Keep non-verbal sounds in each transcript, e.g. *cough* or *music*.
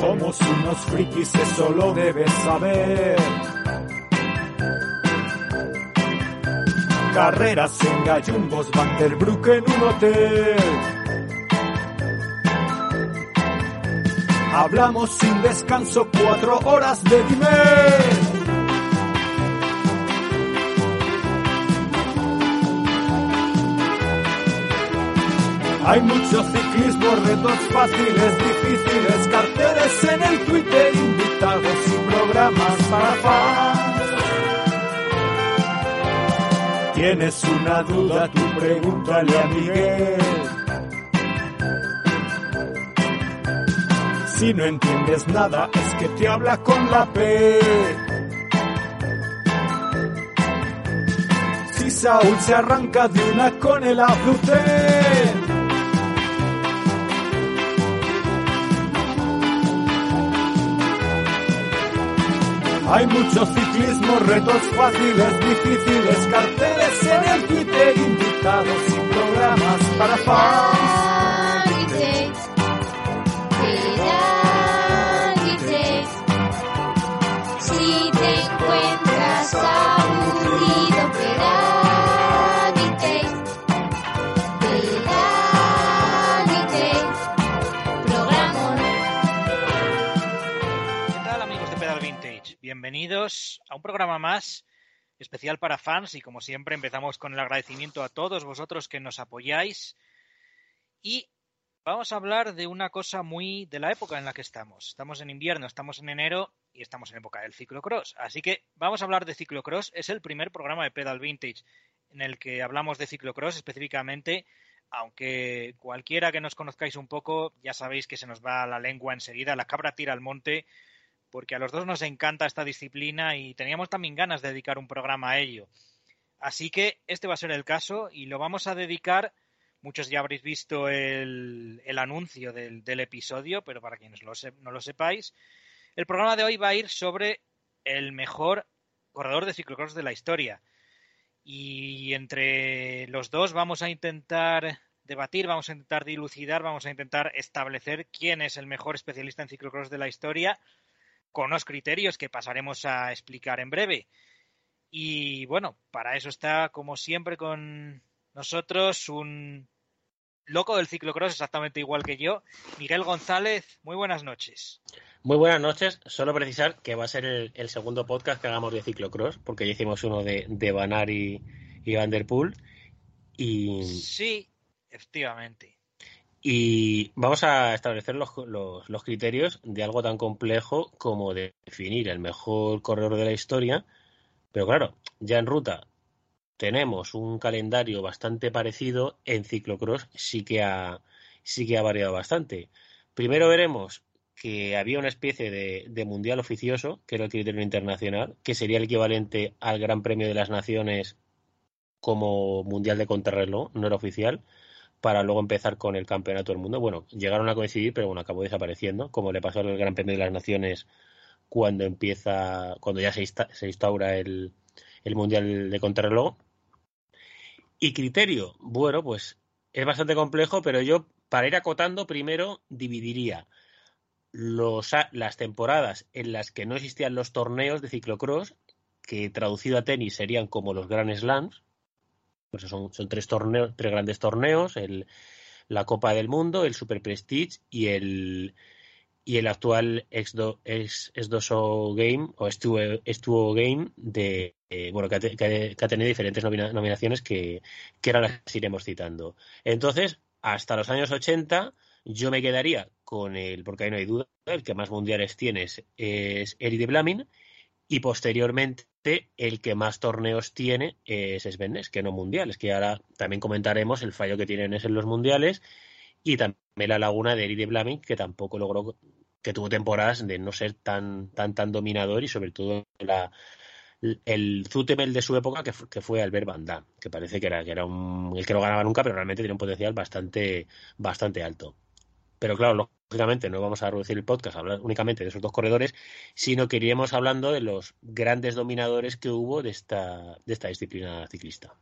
Somos unos frikis, eso lo debes saber. Carreras en gallumbos, Vanderbrook en un hotel. Hablamos sin descanso cuatro horas de dime. Hay mucho ciclismo, retos fáciles, difíciles, para. Tienes una duda, tú pregúntale a Miguel. Si no entiendes nada, es que te habla con la P. Si Saúl se arranca de una con el aflute. Hay mucho ciclismo, retos fáciles, difíciles, carteles en el Twitter, invitados y programas para fans. Bienvenidos a un programa más especial para fans y como siempre empezamos con el agradecimiento a todos vosotros que nos apoyáis y vamos a hablar de una cosa muy de la época en la que estamos. Estamos en invierno, estamos en enero y estamos en época del ciclocross. Así que vamos a hablar de ciclocross. Es el primer programa de Pedal Vintage en el que hablamos de ciclocross específicamente, aunque cualquiera que nos conozcáis un poco ya sabéis que se nos va la lengua enseguida, la cabra tira al monte porque a los dos nos encanta esta disciplina y teníamos también ganas de dedicar un programa a ello. Así que este va a ser el caso y lo vamos a dedicar, muchos ya habréis visto el, el anuncio del, episodio, pero para quienes lo se, no lo sepáis, el programa de hoy va a ir sobre el mejor corredor de ciclocross de la historia. Y entre los dos vamos a intentar debatir, vamos a intentar dilucidar, vamos a intentar establecer quién es el mejor especialista en ciclocross de la historia con unos criterios que pasaremos a explicar en breve. Y bueno, para eso está, como siempre, con nosotros un loco del ciclocross, exactamente igual que yo, Miguel González. Muy buenas noches. Muy buenas noches. Solo precisar que va a ser el, el segundo podcast que hagamos de ciclocross, porque ya hicimos uno de, de Banar y, y Vanderpool. Y... Sí, efectivamente. Y vamos a establecer los, los, criterios de algo tan complejo como definir el mejor corredor de la historia. Pero claro, ya en ruta tenemos un calendario bastante parecido. En ciclocross sí que ha, sí que ha variado bastante. Primero veremos que había una especie de, de mundial oficioso, que era el criterio internacional, que sería el equivalente al Gran Premio de las Naciones como mundial de contrarreloj, no era oficial para luego empezar con el campeonato del mundo. Bueno, llegaron a coincidir, pero bueno, acabó desapareciendo, como le pasó al Gran Premio de las Naciones cuando empieza, cuando ya se, insta, se instaura el, el Mundial de Contrarreloj. Y criterio, bueno, pues es bastante complejo, pero yo para ir acotando primero dividiría los, las temporadas en las que no existían los torneos de ciclocross, que traducido a tenis serían como los Grand Slams, pues son, tres torneos, tres grandes torneos, el, la Copa del Mundo, el Super Prestige y el y el actual X2 X2O Game o X2O Game de eh, bueno que ha, tenido diferentes nomina, nominaciones que, que ahora las iremos citando. Entonces, hasta los años 80 yo me quedaría con el, porque ahí no hay duda, el que más mundiales tienes es Eric de Blamin y posteriormente el que más torneos tiene es Svennes, que no mundiales, que ahora también comentaremos el fallo que tienen es en los mundiales y también la laguna de Eri de Blaming, que tampoco logró, que tuvo temporadas de no ser tan, tan, tan dominador y sobre todo la, el Zutemel de su época, que, que fue Albert Damme, que parece que era, que era un, el que no ganaba nunca, pero realmente tiene un potencial bastante, bastante alto. Pero claro, lógicamente no vamos a reducir el podcast a hablar únicamente de esos dos corredores, sino que iríamos hablando de los grandes dominadores que hubo de esta, de esta disciplina ciclista.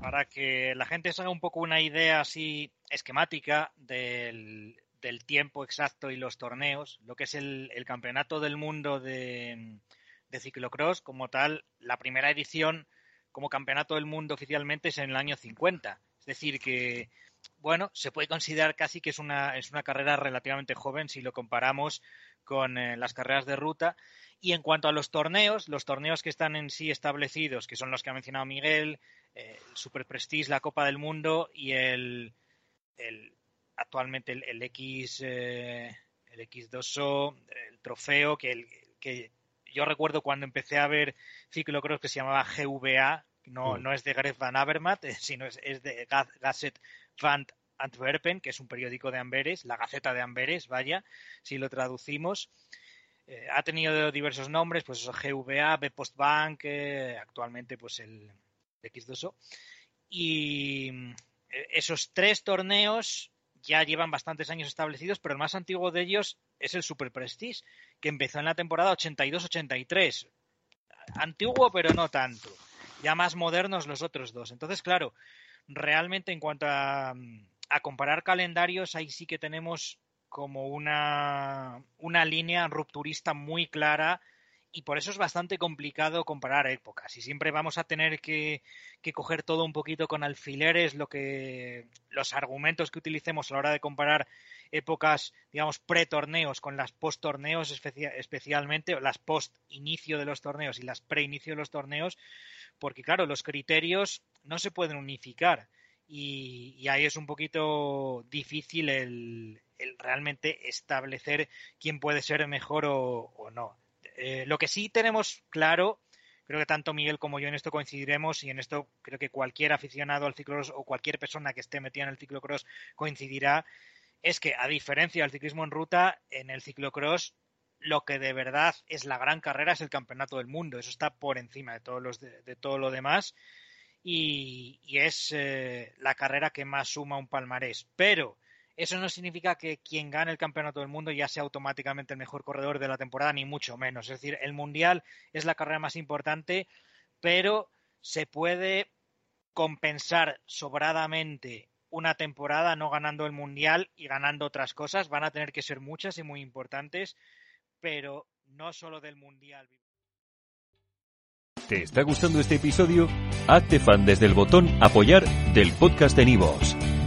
Para que la gente se haga un poco una idea así esquemática del, del tiempo exacto y los torneos, lo que es el, el campeonato del mundo de, de ciclocross como tal, la primera edición como campeonato del mundo oficialmente es en el año 50. Es decir, que, bueno, se puede considerar casi que es una, es una carrera relativamente joven si lo comparamos con eh, las carreras de ruta. Y en cuanto a los torneos, los torneos que están en sí establecidos, que son los que ha mencionado Miguel, eh, el Super Prestige, la Copa del Mundo y el, el actualmente el, el X eh, el X2O, el trofeo que, el, que yo recuerdo cuando empecé a ver ciclocross que se llamaba GVA, no, Mm. no es de Gref Van Avermaet, *laughs* sino es, es de Ga- Van Antwerpen, que es un periódico de Amberes, la Gaceta de Amberes, vaya, si lo traducimos. Eh, ha tenido diversos nombres, pues GVA, B Postbank, eh, actualmente pues el X2O. Y eh, esos tres torneos ya llevan bastantes años establecidos, pero el más antiguo de ellos es el Super Prestige, que empezó en la temporada 82-83. Antiguo, pero no tanto. Ya más modernos los otros dos. Entonces, claro, realmente en cuanto a, a comparar calendarios, ahí sí que tenemos como una, una línea rupturista muy clara y por eso es bastante complicado comparar épocas y siempre vamos a tener que, coger todo un poquito con alfileres lo que los argumentos que utilicemos a la hora de comparar épocas digamos pre-torneos con las post-torneos especia- especialmente las post-inicio de los torneos y las pre-inicio de los torneos porque claro los criterios no se pueden unificar y, ahí es un poquito difícil el, realmente establecer quién puede ser mejor o no. Eh, lo que sí tenemos claro, creo que tanto Miguel como yo en esto coincidiremos y en esto creo que cualquier aficionado al ciclocross o cualquier persona que esté metida en el ciclocross coincidirá, es que a diferencia del ciclismo en ruta, en el ciclocross lo que de verdad es la gran carrera es el campeonato del mundo. Eso está por encima de, todos los de, todo lo demás y, y es eh, la carrera que más suma un palmarés. Pero eso no significa que quien gane el campeonato del mundo ya sea automáticamente el mejor corredor de la temporada, ni mucho menos. Es decir, el mundial es la carrera más importante, pero se puede compensar sobradamente una temporada no ganando el mundial y ganando otras cosas. Van a tener que ser muchas y muy importantes, pero no solo del mundial. ¿Te está gustando este episodio? Hazte fan desde el botón Apoyar del podcast de Nivos.